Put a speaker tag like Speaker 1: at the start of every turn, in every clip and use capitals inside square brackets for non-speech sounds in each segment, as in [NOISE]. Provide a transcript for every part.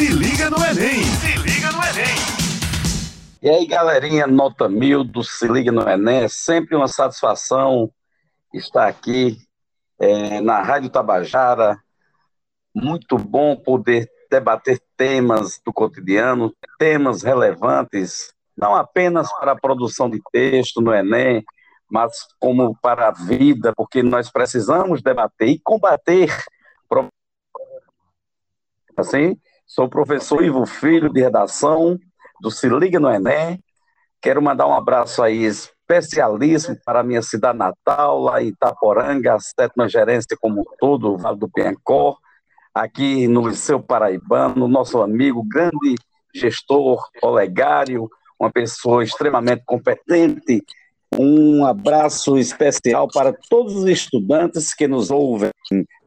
Speaker 1: Se liga no Enem! Se liga no Enem!
Speaker 2: E aí, galerinha, nota mil do Se Liga no Enem. É sempre uma satisfação estar aqui é, na Rádio Tabajara. Muito bom poder debater temas do cotidiano, temas relevantes, não apenas para a produção de texto no Enem, mas como para a vida, porque nós precisamos debater e combater. Assim, sou o professor Ivo Filho, de redação do Se Liga no Enem. Quero mandar um abraço aí especialíssimo para a minha cidade natal, lá em Itaporanga, a sétima gerência como todo, o Vale do Piancó, aqui no Liceu Paraibano, nosso amigo, grande gestor, Olegário, uma pessoa extremamente competente um abraço especial para todos os estudantes que nos ouvem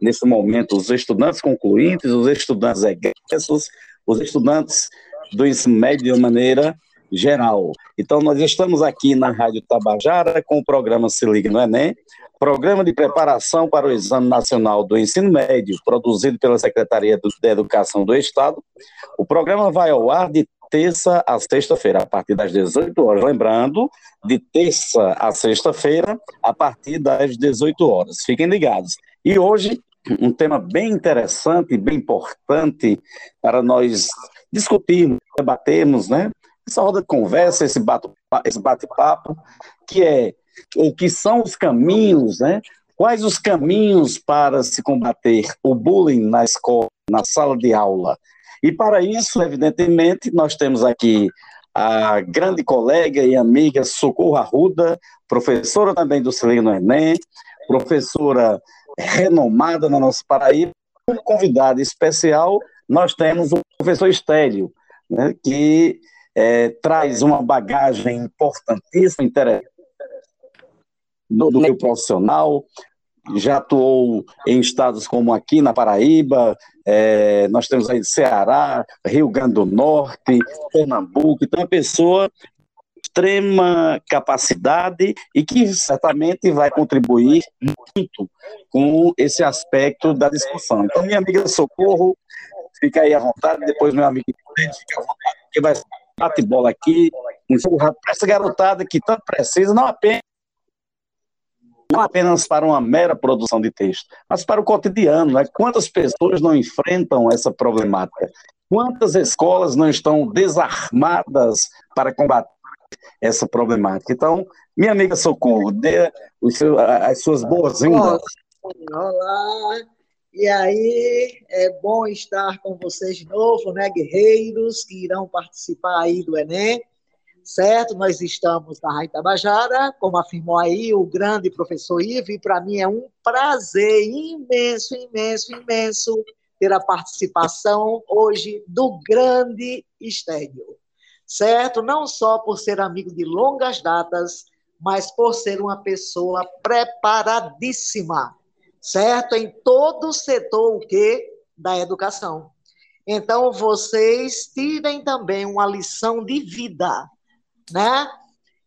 Speaker 2: nesse momento, os estudantes concluintes, os estudantes egressos, os estudantes do ensino médio de maneira geral. Então, nós estamos aqui na Rádio Tabajara com o programa Se Liga no Enem, programa de preparação para o Exame Nacional do Ensino Médio, produzido pela Secretaria de Educação do Estado. O programa vai ao ar de terça a sexta-feira, a partir das 18 horas. Lembrando, de terça a sexta-feira, a partir das 18 horas. Fiquem ligados. E hoje, um tema bem interessante, bem importante para nós discutirmos, debatermos, né? Essa roda de conversa, esse bate-papo, que é o que são os caminhos, né? Quais os caminhos para se combater o bullying na escola, na sala de aula? E para isso, evidentemente, nós temos aqui a grande colega e amiga Socorro Arruda, professora também do Celino Enem, professora renomada na nossa Paraíba. Como convidado especial, nós temos o professor Estélio, né, que é, traz uma bagagem importantíssima, interessante do, do meio profissional, já atuou em estados como aqui na Paraíba, é, nós temos aí Ceará, Rio Grande do Norte, Pernambuco, então é uma pessoa extrema capacidade e que certamente vai contribuir muito com esse aspecto da discussão. Então, minha amiga Socorro, fica aí à vontade, depois meu amigo fica à vontade, que vai bate-bola aqui, essa garotada que tanto precisa, não apenas não apenas para uma mera produção de texto, mas para o cotidiano. Né? Quantas pessoas não enfrentam essa problemática? Quantas escolas não estão desarmadas para combater essa problemática? Então, minha amiga Socorro, dê as suas boas-vindas.
Speaker 3: Olá, e aí, é bom estar com vocês de novo, né, guerreiros que irão participar aí do Enem certo? Nós estamos na Rádio Tabajara, como afirmou aí o grande professor Ivo, e para mim é um prazer imenso, imenso, imenso ter a participação hoje do grande Estélio, certo? Não só por ser amigo de longas datas, mas por ser uma pessoa preparadíssima, certo? Em todo o setor o quê? da educação. Então, vocês tirem também uma lição de vida, né?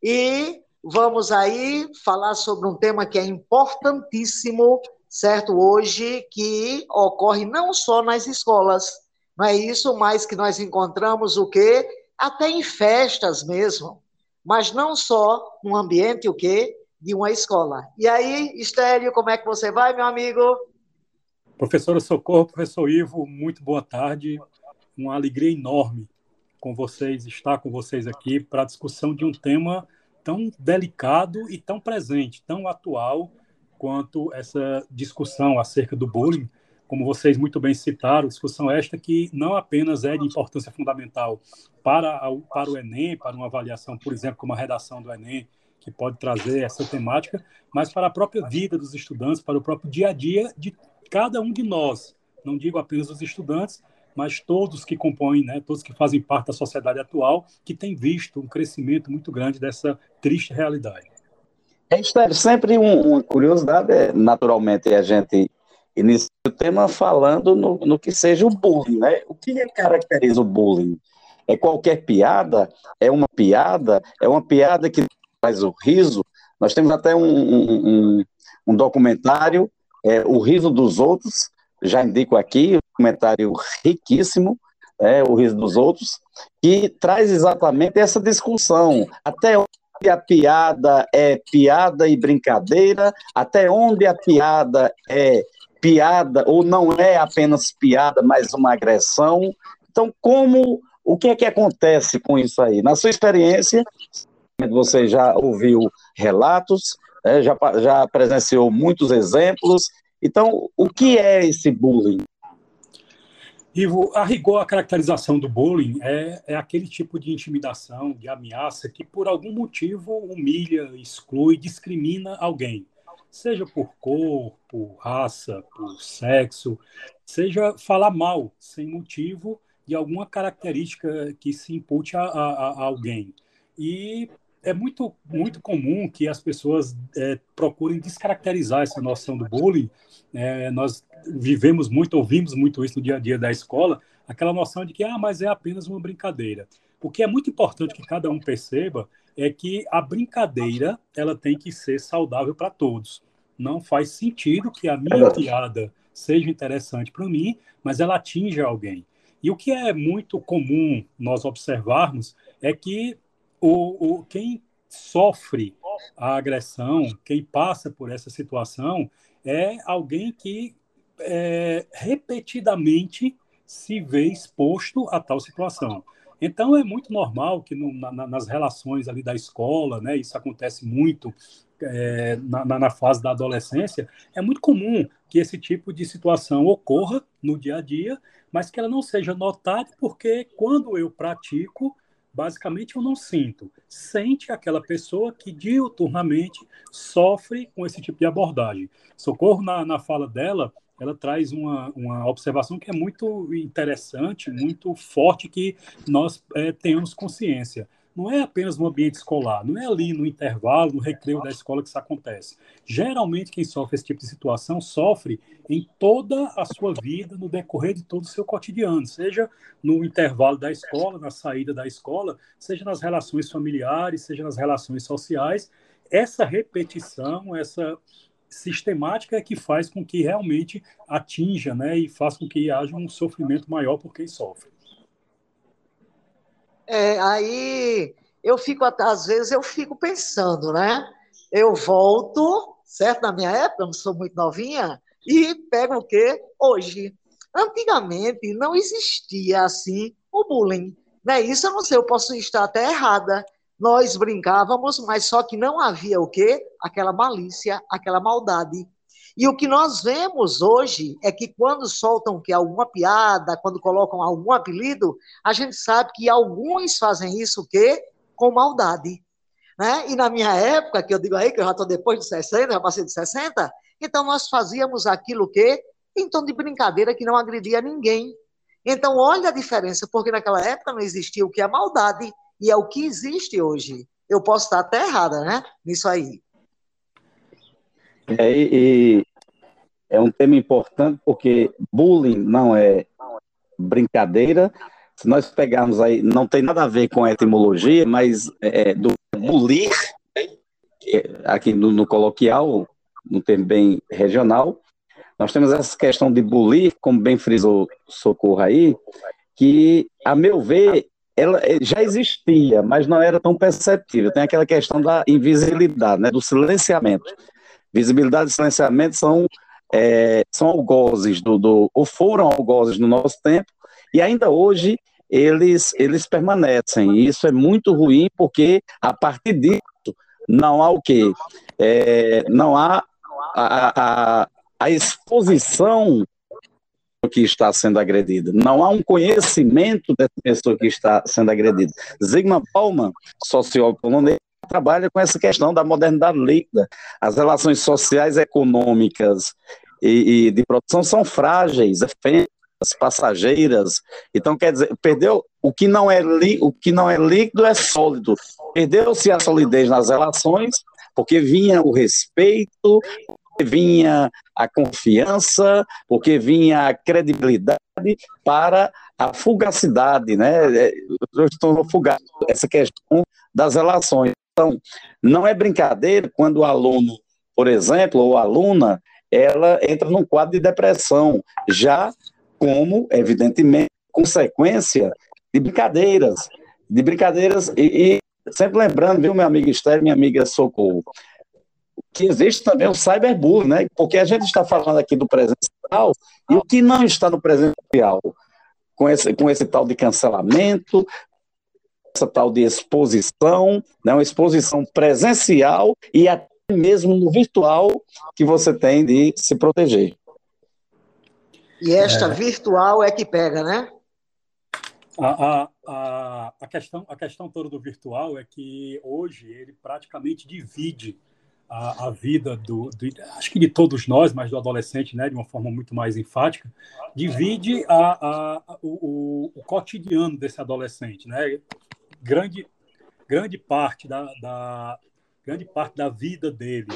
Speaker 3: E vamos aí falar sobre um tema que é importantíssimo, certo? Hoje, que ocorre não só nas escolas, não é isso, mas que nós encontramos o quê? Até em festas mesmo, mas não só no ambiente o quê? De uma escola. E aí, Estélio, como é que você vai, meu amigo?
Speaker 4: Professora Socorro, professor Ivo, muito boa tarde. Uma alegria enorme com vocês, estar com vocês aqui para a discussão de um tema tão delicado e tão presente, tão atual quanto essa discussão acerca do bullying, como vocês muito bem citaram, discussão esta que não apenas é de importância fundamental para, para o Enem, para uma avaliação, por exemplo, como a redação do Enem, que pode trazer essa temática, mas para a própria vida dos estudantes, para o próprio dia a dia de cada um de nós. Não digo apenas dos estudantes, mas todos que compõem, né, todos que fazem parte da sociedade atual, que têm visto um crescimento muito grande dessa triste realidade.
Speaker 2: É, é sempre um, uma curiosidade, é, naturalmente, a gente inicia o tema falando no, no que seja o bullying, né? O que caracteriza o bullying? É qualquer piada? É uma piada? É uma piada que faz o riso? Nós temos até um, um, um documentário, é, O Riso dos Outros, já indico aqui, um comentário riquíssimo, né, o riso dos outros, que traz exatamente essa discussão. Até onde a piada é piada e brincadeira, até onde a piada é piada ou não é apenas piada, mas uma agressão. Então, como o que é que acontece com isso aí? Na sua experiência, você já ouviu relatos, né, já, já presenciou muitos exemplos. Então, o que é esse bullying?
Speaker 4: Ivo, a rigor, a caracterização do bullying é, é aquele tipo de intimidação, de ameaça que, por algum motivo, humilha, exclui, discrimina alguém. Seja por cor, por raça, por sexo, seja falar mal, sem motivo, de alguma característica que se impute a, a, a alguém. E é muito, muito comum que as pessoas é, procurem descaracterizar essa noção do bullying. É, nós vivemos muito, ouvimos muito isso no dia a dia da escola, aquela noção de que, ah, mas é apenas uma brincadeira. O que é muito importante que cada um perceba é que a brincadeira ela tem que ser saudável para todos. Não faz sentido que a minha piada seja interessante para mim, mas ela atinja alguém. E o que é muito comum nós observarmos é que o, o, quem sofre a agressão, quem passa por essa situação, é alguém que é, repetidamente se vê exposto a tal situação. Então é muito normal que no, na, nas relações ali da escola, né, isso acontece muito é, na, na, fase da adolescência, é muito comum que esse tipo de situação ocorra no dia a dia, mas que ela não seja notada, porque quando eu pratico, basicamente eu não sinto. Sente aquela pessoa que diuturnamente sofre com esse tipo de abordagem. Socorro, na, na fala dela, ela traz uma, uma observação que é muito interessante, muito forte, que nós é, tenhamos consciência não é apenas no ambiente escolar, não é ali no intervalo, no recreio da escola que isso acontece. Geralmente, quem sofre esse tipo de situação sofre em toda a sua vida, no decorrer de todo o seu cotidiano, seja no intervalo da escola, na saída da escola, seja nas relações familiares, seja nas relações sociais. Essa repetição, essa sistemática é que faz com que realmente atinja né, e faz com que haja um sofrimento maior por quem sofre.
Speaker 3: É, aí eu fico, às vezes, eu fico pensando, né? Eu volto, certo? Na minha época, eu não sou muito novinha, e pego o quê? Hoje. Antigamente não existia assim o bullying. Né? Isso eu não sei, eu posso estar até errada. Nós brincávamos, mas só que não havia o quê? Aquela malícia, aquela maldade. E o que nós vemos hoje é que quando soltam que alguma piada, quando colocam algum apelido, a gente sabe que alguns fazem isso o quê? Com maldade. Né? E na minha época, que eu digo aí que eu já estou depois de 60, já passei de 60, então nós fazíamos aquilo o quê? Em tom de brincadeira que não agredia ninguém. Então, olha a diferença, porque naquela época não existia o que é maldade, e é o que existe hoje. Eu posso estar até errada, né? Nisso aí.
Speaker 2: É, e é um tema importante porque bullying não é brincadeira. Se nós pegarmos aí, não tem nada a ver com a etimologia, mas é, do bulir, aqui no, no coloquial, no termo bem regional, nós temos essa questão de bulir, como bem frisou Socorro aí, que, a meu ver, ela já existia, mas não era tão perceptível. Tem aquela questão da invisibilidade, né, do silenciamento. Visibilidade e silenciamento são, é, são algozes, do, do, ou foram algozes no nosso tempo, e ainda hoje eles, eles permanecem. E isso é muito ruim, porque a partir disso não há o quê? É, não há a, a, a exposição que está sendo agredida. Não há um conhecimento dessa pessoa que está sendo agredida. Zygmunt Bauman, sociólogo polonês, trabalha com essa questão da modernidade líquida. As relações sociais, econômicas e, e de produção são frágeis, efêmeras, passageiras. Então, quer dizer, perdeu o que não é, li, o que não é líquido é sólido. Perdeu-se a solidez nas relações, porque vinha o respeito, vinha a confiança, porque vinha a credibilidade para a fugacidade, né? Eu estou fugado essa questão das relações. Então, não é brincadeira quando o aluno, por exemplo, ou aluna, ela entra num quadro de depressão, já como, evidentemente, consequência de brincadeiras, de brincadeiras, e, e sempre lembrando, viu, meu amigo Esther, minha amiga Socorro, que existe também o cyberbullying, né? Porque a gente está falando aqui do presencial e o que não está no presencial, com esse, com esse tal de cancelamento, essa tal de exposição, né? uma exposição presencial e até mesmo no virtual que você tem de se proteger.
Speaker 3: E esta é. virtual é que pega, né?
Speaker 4: A, a, a, a, questão, a questão toda do virtual é que hoje ele praticamente divide a, a vida do, do, acho que de todos nós, mas do adolescente, né, de uma forma muito mais enfática, divide a, a, o, o, cotidiano desse adolescente, né? Grande, grande parte da, da grande parte da vida dele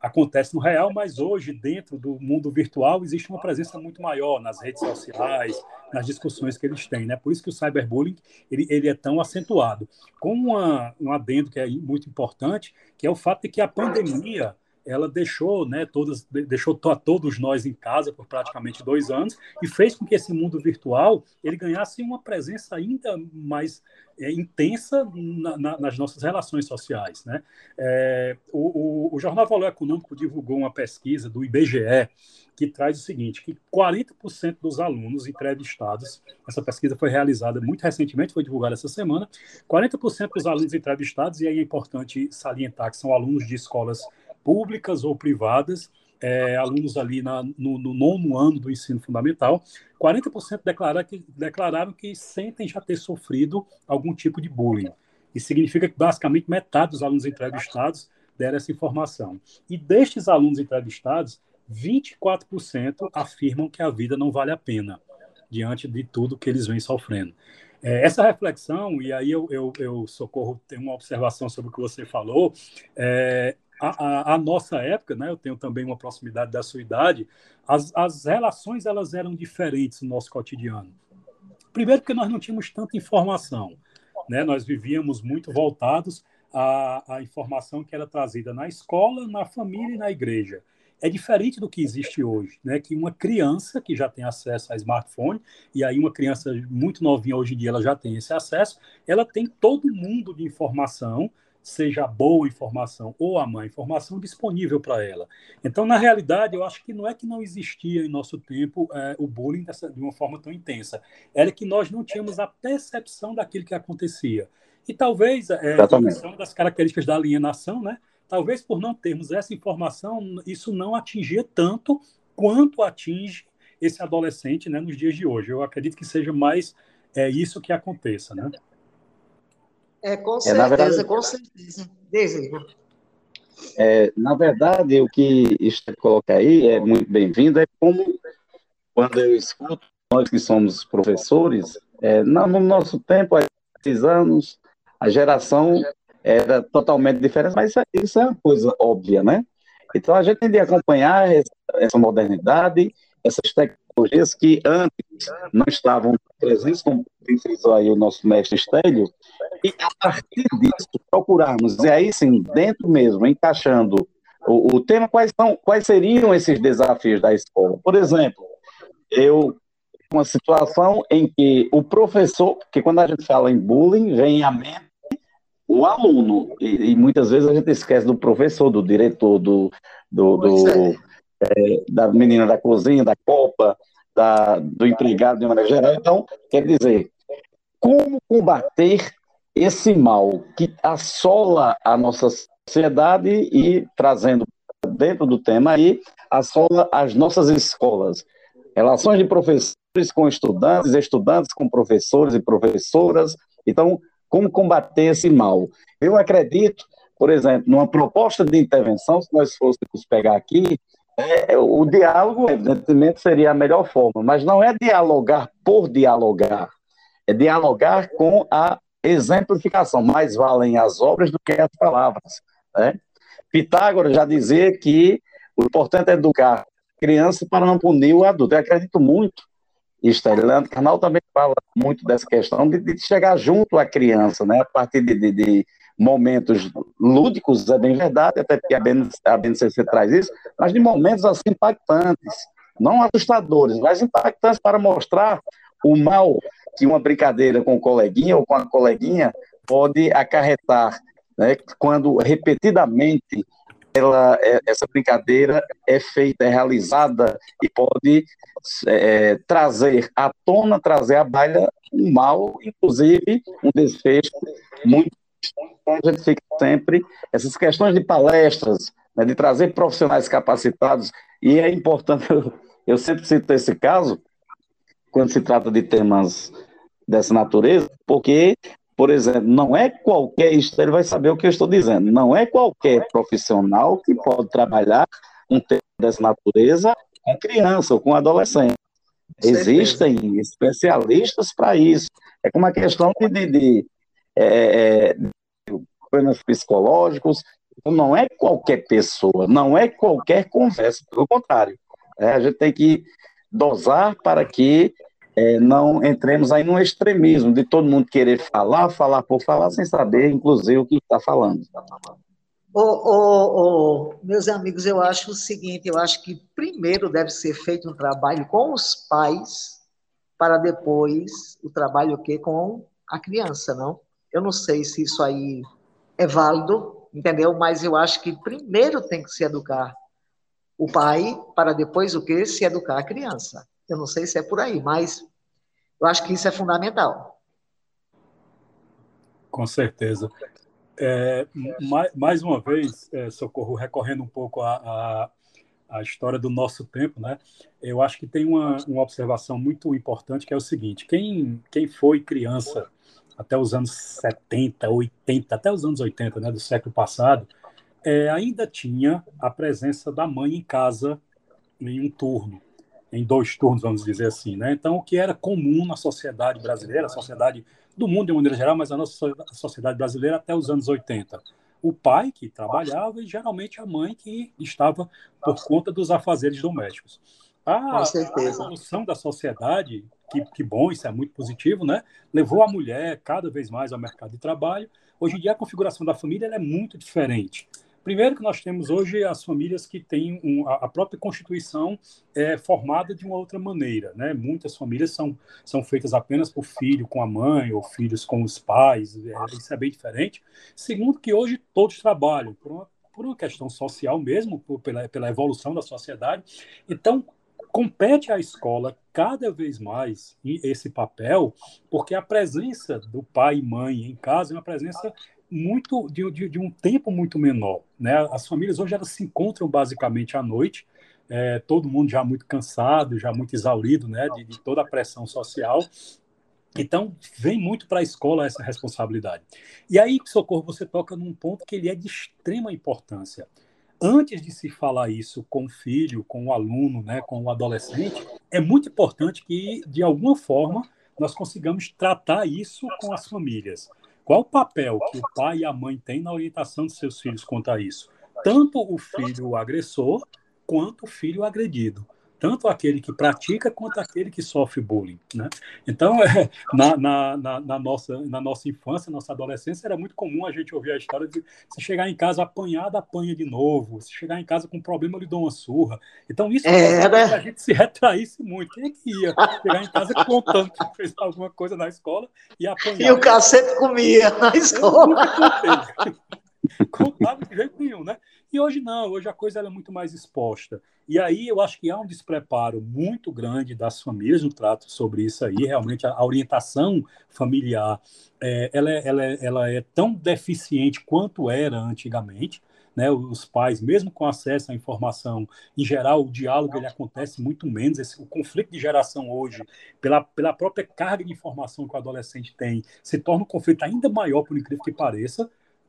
Speaker 4: acontece no real, mas hoje, dentro do mundo virtual, existe uma presença muito maior nas redes sociais, nas discussões que eles têm. Né? Por isso que o cyberbullying ele, ele é tão acentuado. Com uma, um adendo que é muito importante, que é o fato de que a pandemia ela deixou, né, todas, deixou a todos nós em casa por praticamente dois anos e fez com que esse mundo virtual ele ganhasse uma presença ainda mais é, intensa na, na, nas nossas relações sociais, né? É, o, o, o, Jornal Valor Econômico divulgou uma pesquisa do IBGE que traz o seguinte, que 40% dos alunos entrevistados, essa pesquisa foi realizada muito recentemente, foi divulgada essa semana, 40% dos alunos entrevistados, e aí é importante salientar que são alunos de escolas públicas ou privadas, é, alunos ali na, no, no, nono ano do ensino fundamental, 40% declararam que, declararam que sentem já ter sofrido algum tipo de bullying. Isso significa que basicamente metade dos alunos entrevistados deram essa informação. E destes alunos entrevistados, 24% afirmam que a vida não vale a pena diante de tudo que eles vêm sofrendo. É, essa reflexão, e aí eu, eu, eu socorro, tenho uma observação sobre o que você falou, é, a, a, nossa época, né, eu tenho também uma proximidade da sua idade, as, as relações elas eram diferentes no nosso cotidiano. Primeiro porque nós não tínhamos tanta informação, né? nós vivíamos muito voltados à, à informação que era trazida na escola, na família e na igreja. É diferente do que existe hoje, né? Que uma criança que já tem acesso a smartphone, e aí uma criança muito novinha hoje em dia ela já tem esse acesso, ela tem todo mundo de informação seja a boa informação ou a má informação disponível para ela. Então, na realidade, eu acho que não é que não existia em nosso tempo é, o bullying dessa, de uma forma tão intensa, era que nós não tínhamos a percepção daquilo que acontecia. E talvez, é, uma das características da alienação, né? Talvez por não termos essa informação, isso não atingia tanto quanto atinge esse adolescente né, nos dias de hoje. Eu acredito que seja mais é, isso que aconteça, né?
Speaker 3: É, com certeza, é, verdade, com certeza. Desejo.
Speaker 2: É, na verdade, o que está coloca aí é muito bem-vindo, é como quando eu escuto, nós que somos professores, é, no nosso tempo, há seis anos, a geração era totalmente diferente, mas isso, é, é uma coisa óbvia, né? Então a gente tem de acompanhar essa, essa modernidade, essas tecnologias que antes não estavam presentes, como frisou aí o nosso mestre Estélio, e a partir disso procurarmos, e aí sim, dentro mesmo, encaixando o, o tema, quais, são, quais seriam esses desafios da escola? Por exemplo, eu uma situação em que o professor, porque quando a gente fala em bullying, vem à mente o aluno, e, e muitas vezes a gente esquece do professor, do diretor, do, do, do é. Da menina da cozinha, da copa, da, do empregado de maneira geral. Então, quer dizer, como combater esse mal que assola a nossa sociedade e trazendo dentro do tema aí, assola as nossas escolas. Relações de professores com estudantes, estudantes com professores e professoras. Então, como combater esse mal? Eu acredito, por exemplo, numa proposta de intervenção, se nós fôssemos pegar aqui, é, o diálogo, evidentemente, seria a melhor forma, mas não é dialogar por dialogar é dialogar com a exemplificação. Mais valem as obras do que as palavras. Né? Pitágoras já dizia que o importante é educar a criança para não punir o adulto. Eu acredito muito. Isso, Leandro Carnal também fala muito dessa questão de, de chegar junto à criança, né? a partir de, de, de momentos lúdicos, é bem verdade, até porque a, BNCC traz isso, mas de momentos assim impactantes, não assustadores, mas impactantes para mostrar o mal que uma brincadeira com o coleguinha ou com a coleguinha pode acarretar, né, quando repetidamente ela, é, essa brincadeira é feita, é realizada e pode é, trazer à tona, trazer à baila um mal, inclusive um desfecho muito. A gente fica sempre, essas questões de palestras, né, de trazer profissionais capacitados, e é importante, eu, [LAUGHS] eu sempre cito esse caso, quando se trata de temas dessa natureza, porque por exemplo, não é qualquer, ele vai saber o que eu estou dizendo, não é qualquer profissional que pode trabalhar um tema dessa natureza com criança ou com adolescente. Existem especialistas para isso. É como a questão de, de, de, é, é de problemas psicológicos. Então, não é qualquer pessoa, não é qualquer conversa, pelo contrário. É, a gente tem que dosar para que é, não entremos aí num extremismo de todo mundo querer falar, falar por falar, sem saber, inclusive, o que está falando.
Speaker 3: Oh, oh, oh, meus amigos, eu acho o seguinte, eu acho que primeiro deve ser feito um trabalho com os pais, para depois o trabalho o quê? com a criança, não? Eu não sei se isso aí é válido, entendeu? Mas eu acho que primeiro tem que se educar o pai, para depois o quê? Se educar a criança. Eu não sei se é por aí, mas eu acho que isso é fundamental.
Speaker 4: Com certeza. É, mais, mais, uma vez, é, Socorro, recorrendo um pouco à, à, história do nosso tempo, né? eu acho que tem uma, uma observação muito importante que é o seguinte: quem, quem foi criança até os anos 70, 80, até os anos 80 né, do século passado, é, ainda tinha a presença da mãe em casa em um turno em dois turnos, vamos dizer assim. Né? Então, o que era comum na sociedade brasileira, a sociedade do mundo de maneira geral, mas a nossa sociedade brasileira até os anos 80. O pai que trabalhava e geralmente a mãe que estava por conta dos afazeres domésticos. A, a evolução da sociedade, que, que bom, isso é muito positivo, né? levou a mulher cada vez mais ao mercado de trabalho. Hoje em dia, a configuração da família é muito diferente. Primeiro que nós temos hoje as famílias que têm um, a própria constituição é formada de uma outra maneira, né? Muitas famílias são, são feitas apenas por filho com a mãe ou filhos com os pais, é, isso é bem diferente. Segundo que hoje todos trabalham por uma, por uma questão social mesmo, por, pela, pela evolução da sociedade. Então, compete à escola cada vez mais esse papel, porque a presença do pai e mãe em casa é uma presença muito de, de, de, um tempo muito menor. Né? As famílias hoje elas se encontram basicamente à noite, é, todo mundo já muito cansado, já muito exaurido né? de, de toda a pressão social. Então, vem muito para a escola essa responsabilidade. E aí, Socorro, você toca num ponto que ele é de extrema importância. Antes de se falar isso com o filho, com o aluno, né, com o adolescente, é muito importante que, de alguma forma, nós consigamos tratar isso com as famílias. Qual o papel que o pai e a mãe têm na orientação de seus filhos quanto a isso? Tanto o filho agressor, quanto o filho agredido tanto aquele que pratica quanto aquele que sofre bullying. Né? Então, é, na, na, na, na, nossa, na nossa infância, nossa adolescência, era muito comum a gente ouvir a história de se chegar em casa apanhado, apanha de novo, se chegar em casa com problema, lhe dou uma surra. Então, isso é, né? a gente se retraísse muito. Quem é que ia chegar em casa contando que fez alguma coisa na escola e apanhar?
Speaker 3: E o cacete comia na escola. [LAUGHS]
Speaker 4: Contava de jeito nenhum, né? E hoje não, hoje a coisa é muito mais exposta. E aí eu acho que há um despreparo muito grande das famílias no trato sobre isso aí. Realmente a orientação familiar é, ela, é, ela, é, ela é tão deficiente quanto era antigamente. Né, os pais, mesmo com acesso à informação, em geral, o diálogo ele acontece muito menos. Esse, o conflito de geração hoje, pela, pela própria carga de informação que o adolescente tem, se torna um conflito ainda maior, por incrível que pareça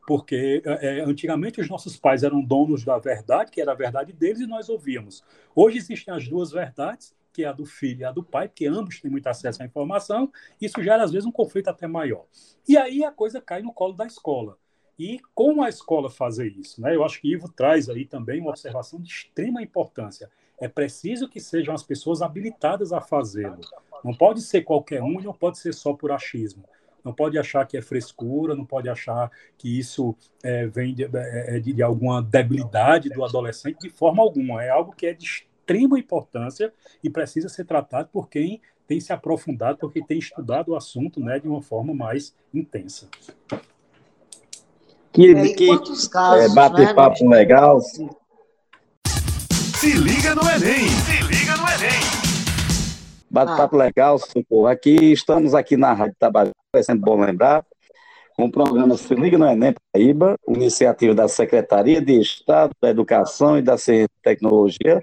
Speaker 4: porque é, antigamente os nossos pais eram donos da verdade, que era a verdade deles, e nós ouvíamos. Hoje existem as duas verdades, que é a do filho e a do pai, porque ambos têm muito acesso à informação, isso gera às vezes um conflito até maior. E aí a coisa cai no colo da escola. E como a escola fazer isso? Né? Eu acho que Ivo traz aí também uma observação de extrema importância. É preciso que sejam as pessoas habilitadas a fazê-lo. Não pode ser qualquer um não pode ser só por achismo não pode achar que é frescura, não pode achar que isso é, vem de, é, é de, de alguma debilidade do adolescente, de forma alguma. É algo que é de extrema importância e precisa ser tratado por quem tem se aprofundado porque tem estudado o assunto né, de uma forma mais intensa.
Speaker 2: Que, é, que casos, é, bater né, papo legal.
Speaker 1: Se liga no Enem! Se liga no Enem!
Speaker 2: Bate-papo ah. legal, socorro. Aqui estamos aqui na Rádio Tabajara, é sempre bom lembrar, com o programa Se Liga no Enem Paraíba, iniciativa da Secretaria de Estado da Educação e da Ciência e Tecnologia,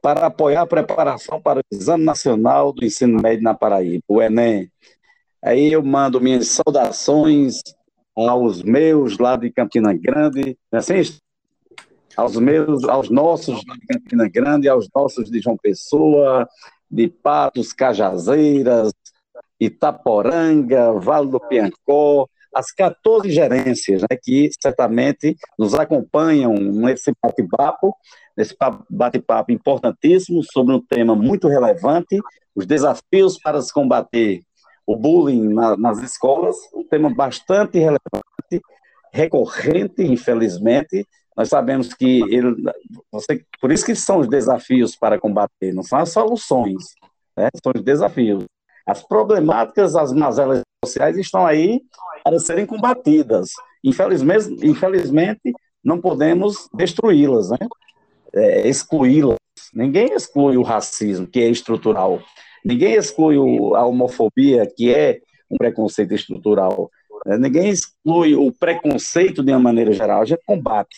Speaker 2: para apoiar a preparação para o Exame Nacional do Ensino Médio na Paraíba, o Enem. Aí eu mando minhas saudações aos meus lá de Campina Grande, né, assim, aos meus, aos nossos de Campina Grande, aos nossos de João Pessoa, de Patos, Cajazeiras, Itaporanga, Vale do Piancó, as 14 gerências né, que certamente nos acompanham nesse bate-papo, nesse bate-papo importantíssimo sobre um tema muito relevante, os desafios para se combater o bullying na, nas escolas, um tema bastante relevante, recorrente, infelizmente. Nós sabemos que ele, você, por isso que são os desafios para combater, não são as soluções, né? são os desafios. As problemáticas, as mazelas sociais estão aí para serem combatidas. Infelizmente, infelizmente não podemos destruí-las, né? É, excluí-las. Ninguém exclui o racismo, que é estrutural. Ninguém exclui a homofobia, que é um preconceito estrutural. Né? Ninguém exclui o preconceito de uma maneira geral. A gente combate,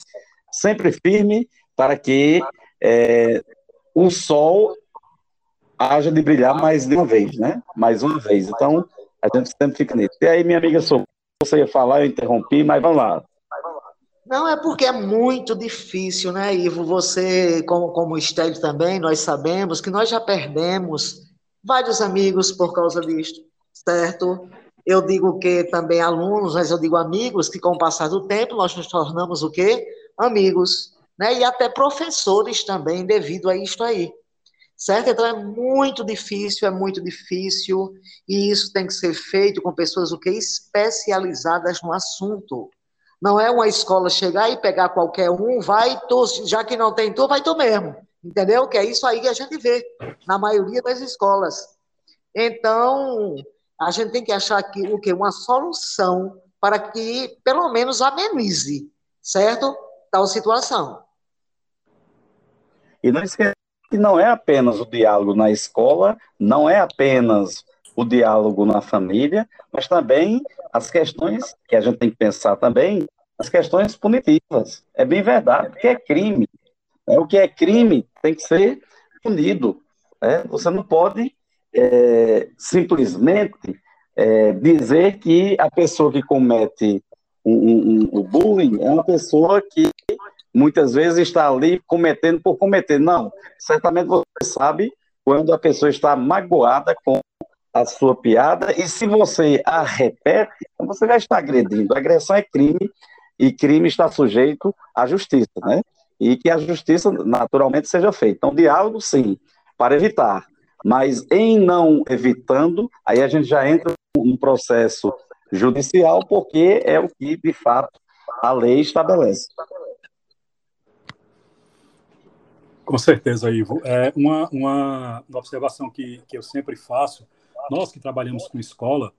Speaker 2: sempre firme, para que é, o sol haja de brilhar mais de uma vez, né? Mais uma vez. Então, a gente sempre fica nisso. E aí, minha amiga Sou, você ia falar, eu interrompi, mas vamos lá.
Speaker 3: Não, é porque é muito difícil, né, Ivo? Você, como, como Estélio também, nós sabemos que nós já perdemos vários amigos por causa disto, certo? Eu digo que também alunos, mas eu digo amigos, que com o passar do tempo nós nos tornamos o quê? Amigos, né? E até professores também devido a isto aí. Certo? Então é muito difícil, é muito difícil, e isso tem que ser feito com pessoas o que especializadas no assunto. Não é uma escola chegar e pegar qualquer um, vai, tu, já que não tem tu, vai tu mesmo. Entendeu? Que é isso aí que a gente vê na maioria das escolas. Então, a gente tem que achar aqui o que uma solução para que pelo menos amenize, certo? Tal situação.
Speaker 2: E não esqueça que não é apenas o diálogo na escola, não é apenas o diálogo na família, mas também as questões que a gente tem que pensar também, as questões punitivas. É bem verdade, porque é crime. É, o que é crime tem que ser punido. Né? Você não pode é, simplesmente é, dizer que a pessoa que comete o um, um, um, bullying é uma pessoa que muitas vezes está ali cometendo por cometer. Não, certamente você sabe quando a pessoa está magoada com a sua piada e se você a repete, então você já está agredindo. A agressão é crime e crime está sujeito à justiça, né? e que a justiça naturalmente seja feita. Então, diálogo, sim, para evitar. Mas em não evitando, aí a gente já entra no processo judicial, porque é o que, de fato, a lei estabelece.
Speaker 4: Com certeza, Ivo. É uma, uma, uma observação que, que eu sempre faço, nós que trabalhamos com escola,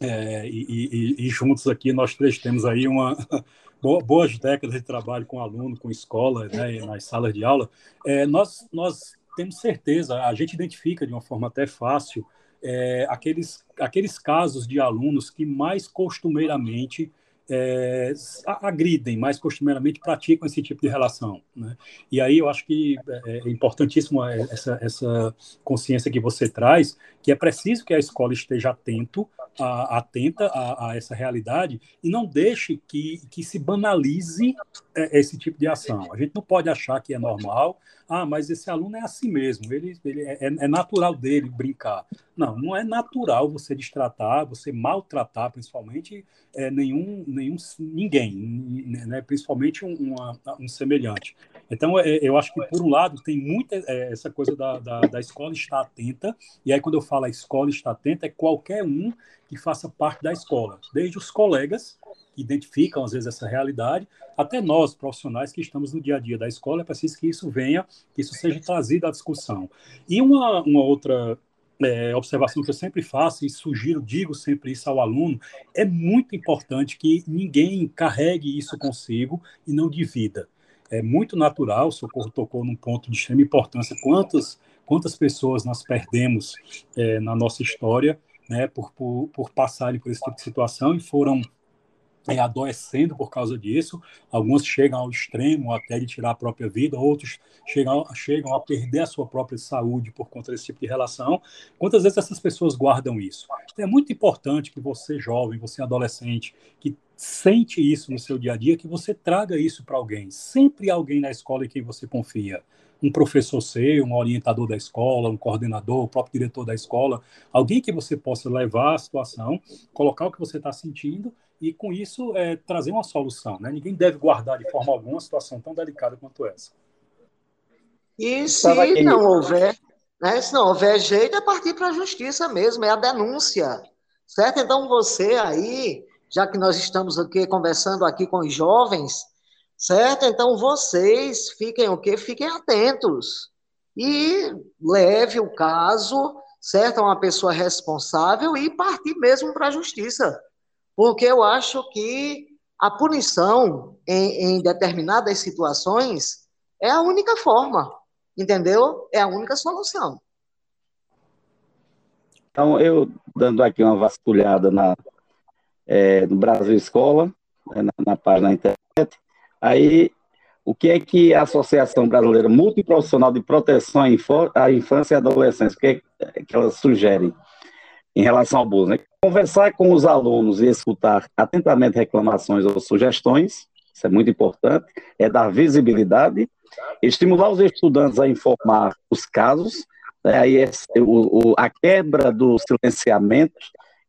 Speaker 4: é, e, e, e, juntos aqui nós três temos aí uma, [LAUGHS] boas décadas de trabalho com aluno, com escola, né, nas salas de aula, é, nós, nós temos certeza, a gente identifica de uma forma até fácil é, aqueles, aqueles casos de alunos que mais costumeiramente é, agridem, mais costumeiramente praticam esse tipo de relação. Né? E aí eu acho que é, é importantíssimo essa, essa consciência que você traz, que é preciso que a escola esteja atento a, atenta a, a, essa realidade e não deixe que, que se banalize é, esse tipo de ação. A gente não pode achar que é normal, ah, mas esse aluno é assim mesmo, ele, ele é, é natural dele brincar. Não, não é natural você destratar, você maltratar, principalmente, é, nenhum, nenhum, ninguém, né, principalmente um, uma, um semelhante. Então, é, eu acho que, por um lado, tem muita é, essa coisa da, da, da, escola estar atenta, e aí, quando eu falo a escola estar atenta, é qualquer um que faça parte da escola, desde os colegas, que identificam, às vezes, essa realidade, até nós, profissionais que estamos no dia a dia da escola, é preciso que isso venha, que isso seja trazido à discussão. E uma, uma outra é, observação que eu sempre faço e sugiro, digo sempre isso ao aluno, é muito importante que ninguém carregue isso consigo e não divida. É muito natural, o Socorro tocou num ponto de extrema importância, quantas, quantas pessoas nós perdemos é, na nossa história né, por, por, por passarem por esse tipo de situação e foram é, adoecendo por causa disso. Alguns chegam ao extremo até de tirar a própria vida, outros chegam, chegam a perder a sua própria saúde por conta desse tipo de relação. Quantas vezes essas pessoas guardam isso? É muito importante que você, jovem, você, adolescente, que sente isso no seu dia a dia, que você traga isso para alguém. Sempre alguém na escola em quem você confia um professor seu, um orientador da escola, um coordenador, o próprio diretor da escola, alguém que você possa levar a situação, colocar o que você está sentindo e com isso é, trazer uma solução. Né? Ninguém deve guardar de forma alguma uma situação tão delicada quanto essa.
Speaker 3: E se não houver, né, se não houver jeito, é partir para a justiça mesmo, é a denúncia. Certo? Então você aí, já que nós estamos aqui conversando aqui com os jovens, certo? Então vocês fiquem o quê? Fiquem atentos e leve o caso, certo? A uma pessoa responsável e partir mesmo para a justiça porque eu acho que a punição em, em determinadas situações é a única forma, entendeu? É a única solução.
Speaker 2: Então, eu dando aqui uma vasculhada na, é, no Brasil Escola, né, na, na, página da internet, aí o que é que a Associação Brasileira Multiprofissional de Proteção à Infância e Adolescência, o que é que sugere em relação ao abuso? Né? Conversar com os alunos e escutar atentamente reclamações ou sugestões, isso é muito importante, é dar visibilidade, estimular os estudantes a informar os casos, né, aí é, o, o, a quebra do silenciamento,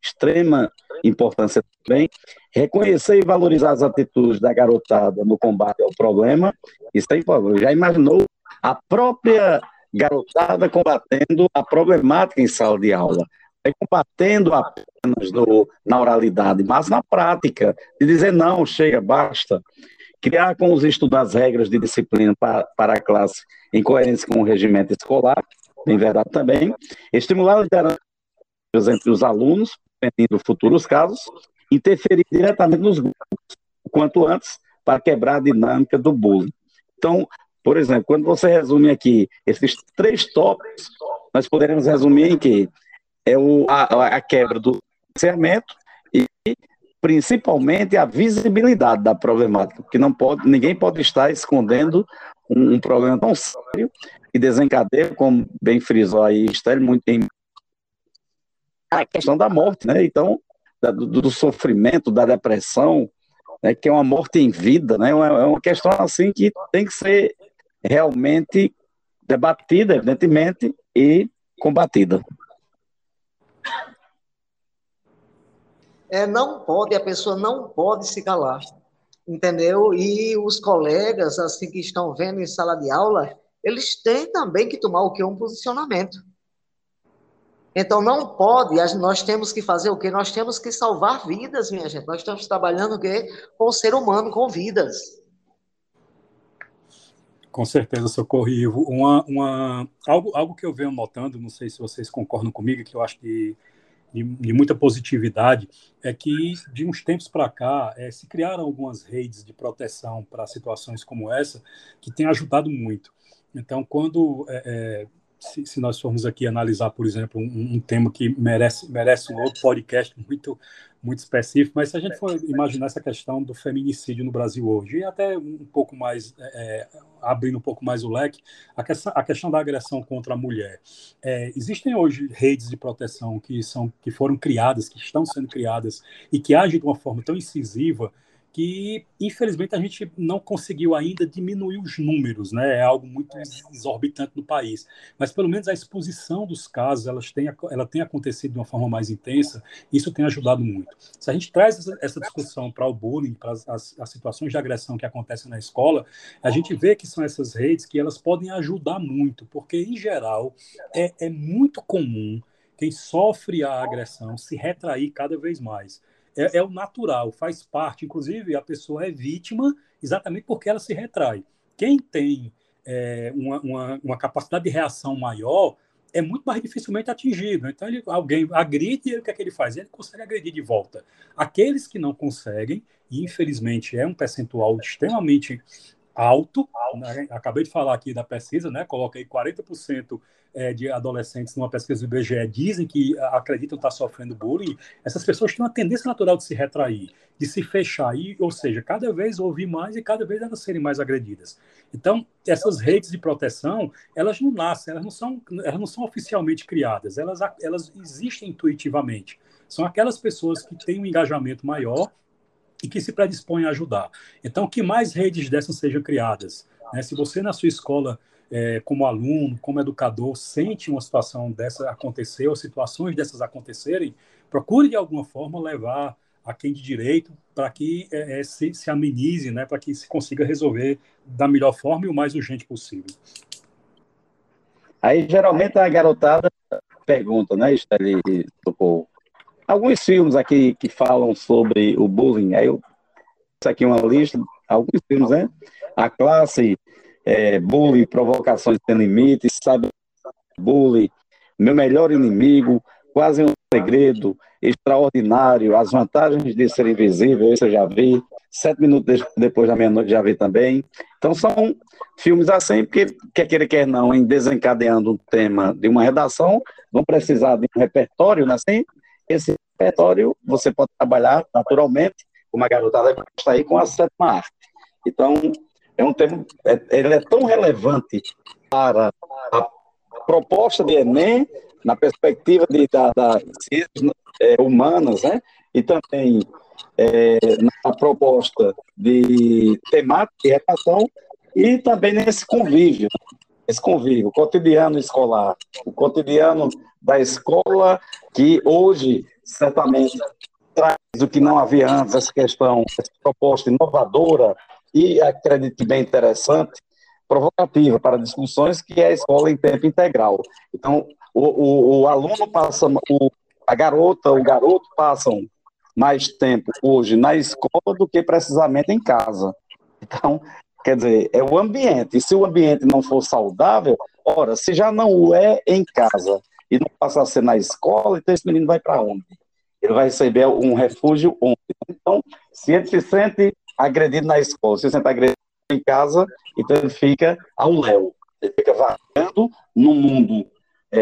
Speaker 2: extrema importância também, reconhecer e valorizar as atitudes da garotada no combate ao problema, isso é importante. Já imaginou a própria garotada combatendo a problemática em sala de aula? É combatendo apenas no, na oralidade, mas na prática, de dizer não, chega, basta. Criar com os estudantes regras de disciplina para, para a classe em coerência com o regimento escolar, em verdade também. Estimular a liderança entre os alunos, prevenindo futuros casos. Interferir diretamente nos grupos, o quanto antes, para quebrar a dinâmica do bullying. Então, por exemplo, quando você resume aqui esses três tópicos, nós poderemos resumir em que é o, a, a quebra do financiamento e principalmente a visibilidade da problemática, porque não pode, ninguém pode estar escondendo um, um problema tão sério e desencadeia, como bem frisou aí Esther, muito em a questão da morte, né? Então, da, do, do, sofrimento, da depressão, né? que é uma morte em vida, né? É uma, é uma questão assim que tem que ser realmente debatida, evidentemente, e combatida.
Speaker 3: É, não pode, a pessoa não pode se calar, entendeu? E os colegas, assim, que estão vendo em sala de aula, eles têm também que tomar o que? Um posicionamento. Então, não pode, nós temos que fazer o quê? Nós temos que salvar vidas, minha gente. Nós estamos trabalhando o quê? Com o ser humano, com vidas.
Speaker 4: Com certeza, Socorro. Uma, uma, algo, algo que eu venho notando, não sei se vocês concordam comigo, que eu acho que de, de muita positividade, é que de uns tempos para cá é, se criaram algumas redes de proteção para situações como essa que têm ajudado muito. Então, quando é, é, se, se, nós formos aqui analisar, por exemplo, um, um, tema que merece, merece um outro podcast muito, muito específico, mas se a gente for imaginar essa questão do feminicídio no Brasil hoje, e até um pouco mais, é, é, abrindo um pouco mais o leque, a questão, a questão da agressão contra a mulher. É, existem hoje redes de proteção que, são, que foram criadas, que estão sendo criadas, e que agem de uma forma tão incisiva que infelizmente a gente não conseguiu ainda diminuir os números, né? É algo muito exorbitante no país. Mas pelo menos a exposição dos casos, elas têm, ela tem acontecido de uma forma mais intensa, isso tem ajudado muito. Se a gente traz essa, essa discussão para o bullying, para as, as, as, situações de agressão que acontecem na escola, a gente vê que são essas redes que elas podem ajudar muito, porque em geral é, é muito comum quem sofre a agressão se retrair cada vez mais é, é o natural, faz parte. Inclusive, a pessoa é vítima exatamente porque ela se retrai. Quem tem é, uma, uma, uma, capacidade de reação maior é muito mais dificilmente atingido. Então, ele, alguém agride e o que é que ele faz? Ele consegue agredir de volta. Aqueles que não conseguem, e infelizmente é um percentual extremamente alto, né? acabei de falar aqui da pesquisa, né? coloquei 40% é, de adolescentes numa pesquisa do IBGE dizem que acreditam estar sofrendo bullying, essas pessoas têm uma tendência natural de se retrair, de se fechar, e, ou seja, cada vez ouvir mais e cada vez elas serem mais agredidas. Então, essas redes de proteção, elas não nascem, elas não são, elas não são oficialmente criadas, elas, elas existem intuitivamente. São aquelas pessoas que têm um engajamento maior e que se predispõem a ajudar. Então, que mais redes dessas sejam criadas. Né? Se você, na sua escola, é, como aluno, como educador, sente uma situação dessa acontecer, ou situações dessas acontecerem, procure de alguma forma levar a quem de direito para que é, é, se, se, amenize, né, para que se consiga resolver da melhor forma e o mais urgente possível.
Speaker 2: Aí, geralmente, a garotada pergunta, né, Esteli, alguns filmes aqui que falam sobre o bullying, aí eu isso aqui é uma lista, alguns filmes, né? A classe, é, bullying, provocações sem limites, sabe? Bullying, meu melhor inimigo, quase um segredo, extraordinário, as vantagens de ser invisível, isso eu já vi. Sete minutos depois da meia-noite já vi também. Então são filmes assim, porque quer queira, quer não, em desencadeando um tema de uma redação, vão precisar de um repertório, né? Assim, esse repertório você pode trabalhar naturalmente, como a garotada está aí, com a sétima arte. Então, é um tema, é, ele é tão relevante para a proposta de Enem, na perspectiva de, da, das ciências é, humanas, né? e também é, na proposta de temática e redação, e também nesse convívio, esse convívio, o cotidiano escolar, o cotidiano da escola, que hoje certamente traz o que não havia antes, essa questão, essa proposta inovadora e, acredito bem interessante, provocativa para discussões, que é a escola em tempo integral. Então, o, o, o aluno passa, o, a garota, o garoto passam mais tempo hoje na escola do que precisamente em casa. Então, quer dizer, é o ambiente. E se o ambiente não for saudável, ora, se já não o é em casa e não passa a ser na escola, então esse menino vai para onde? Ele vai receber um refúgio onde? Então, se ele se sente agredido na escola, se sente agredido em casa, então ele fica ao léu. Ele fica vagando num mundo é,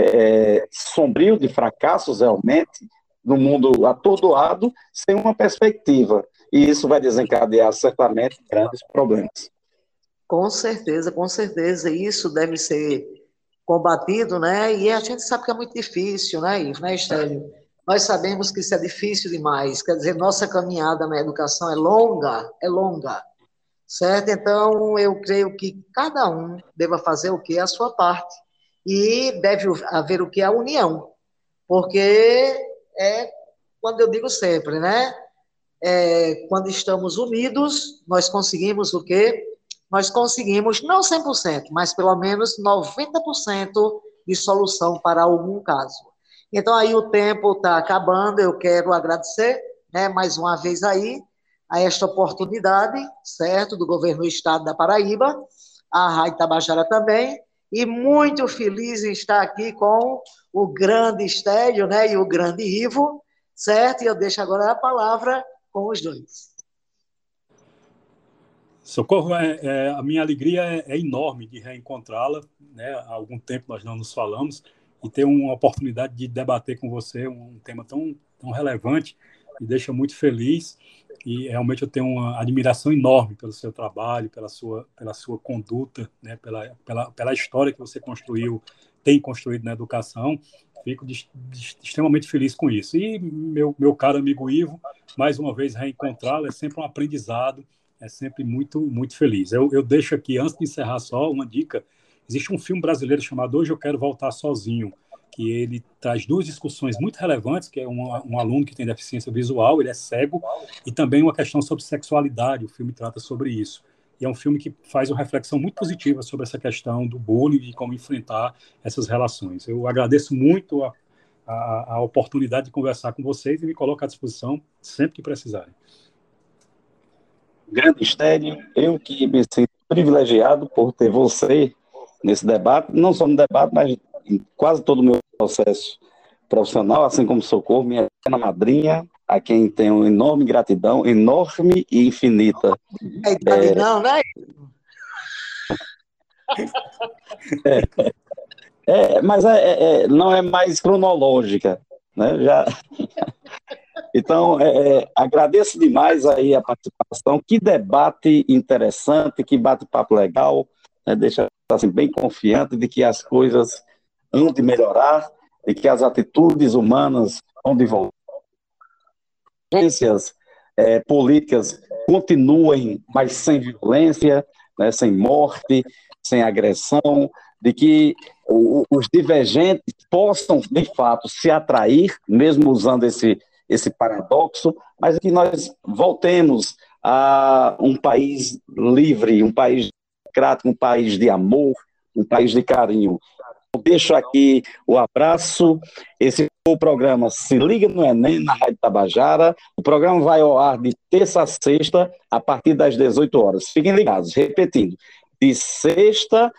Speaker 2: é, sombrio de fracassos, realmente, num mundo atordoado, sem uma perspectiva. E isso vai desencadear, certamente, grandes problemas.
Speaker 3: Com certeza, com certeza. Isso deve ser combatido, né? E a gente sabe que é muito difícil, né, Ivo, né, Estélio? Nós sabemos que isso é difícil demais, quer dizer, nossa caminhada na educação é longa, é longa, certo? Então, eu creio que cada um deva fazer o que? A sua parte. E deve haver o que? A união. Porque é quando eu digo sempre, né? É, quando estamos unidos, nós conseguimos o quê? Nós conseguimos, não 100%, mas pelo menos 90% de solução para algum caso. Então, aí o tempo está acabando, eu quero agradecer, né, mais uma vez aí, a esta oportunidade, certo, do governo do estado da Paraíba, a Rádio Tabajara também, e muito feliz em estar aqui com o grande Estélio, né, e o grande Ivo, certo? E eu deixo agora a palavra com os dois.
Speaker 4: Socorro, é, é, a minha alegria é, é enorme de reencontrá-la. Né? Há algum tempo nós não nos falamos e ter uma oportunidade de debater com você um tema tão, tão relevante me deixa muito feliz e realmente eu tenho uma admiração enorme pelo seu trabalho, pela sua, pela sua conduta, né, pela, pela, pela história que você construiu, tem construído na educação. Fico de, de, extremamente feliz com isso. E meu, meu caro amigo Ivo, mais uma vez reencontrá-lo é sempre um aprendizado, é sempre muito, muito feliz. Eu, eu deixo aqui, antes de encerrar só, uma dica Existe um filme brasileiro chamado Hoje Eu Quero Voltar Sozinho, que ele traz duas discussões muito relevantes, que é um, um, aluno que tem deficiência visual, ele é cego, e também uma questão sobre sexualidade, o filme trata sobre isso. E é um filme que faz uma reflexão muito positiva sobre essa questão do bullying e como enfrentar essas relações. Eu agradeço muito a, a, a oportunidade de conversar com vocês e me coloco à disposição sempre que precisarem.
Speaker 2: Grande Estélio, eu que me sinto privilegiado por ter você nesse debate, não só no debate, mas em quase todo o meu processo profissional, assim como Socorro, minha pequena madrinha, a quem tenho enorme gratidão, enorme e infinita.
Speaker 3: É, é... não, né?
Speaker 2: É, é, mas é, é, é, não é mais cronológica, né? Já... Então, é, agradeço demais aí a participação. Que debate interessante, que bate-papo legal. Né? Deixa assim, bem confiante de que as coisas hão de melhorar, de que as atitudes humanas vão de volta. Agências é, políticas continuem, mas sem violência, né? sem morte, sem agressão, de que os divergentes possam, de fato, se atrair, mesmo usando esse, esse paradoxo, mas que nós voltemos a um país livre, um país democrático, um país de amor, um país de carinho. Eu deixo aqui o abraço. Esse o programa Se Liga no Enem, na Rádio Tabajara. O programa vai ao ar de terça a sexta, a partir das 18 horas. Fiquem ligados, repetindo, de sexta,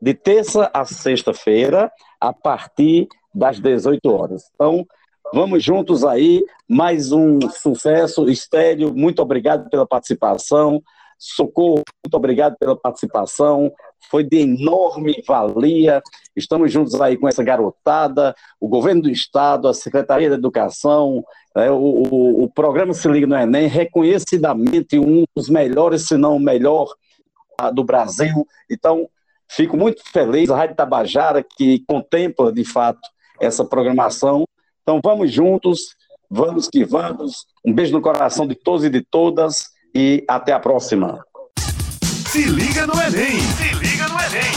Speaker 2: de terça a sexta-feira, a partir das 18 horas. Então, vamos juntos aí, mais um sucesso. Estélio, muito obrigado pela participação. Socorro, muito obrigado pela participação. Foi de enorme valia. Estamos juntos aí com essa garotada, o governo do Estado, a Secretaria da Educação, é, o, o, o, programa Se Liga no Enem, reconhecidamente um dos melhores, se não o melhor do Brasil. Então, fico muito feliz, a Rádio Tabajara, que contempla, de fato, essa programação. Então, vamos juntos, vamos que vamos. Um beijo no coração de todos e de todas e até a próxima.
Speaker 1: Se liga no Enem! Se liga no Enem!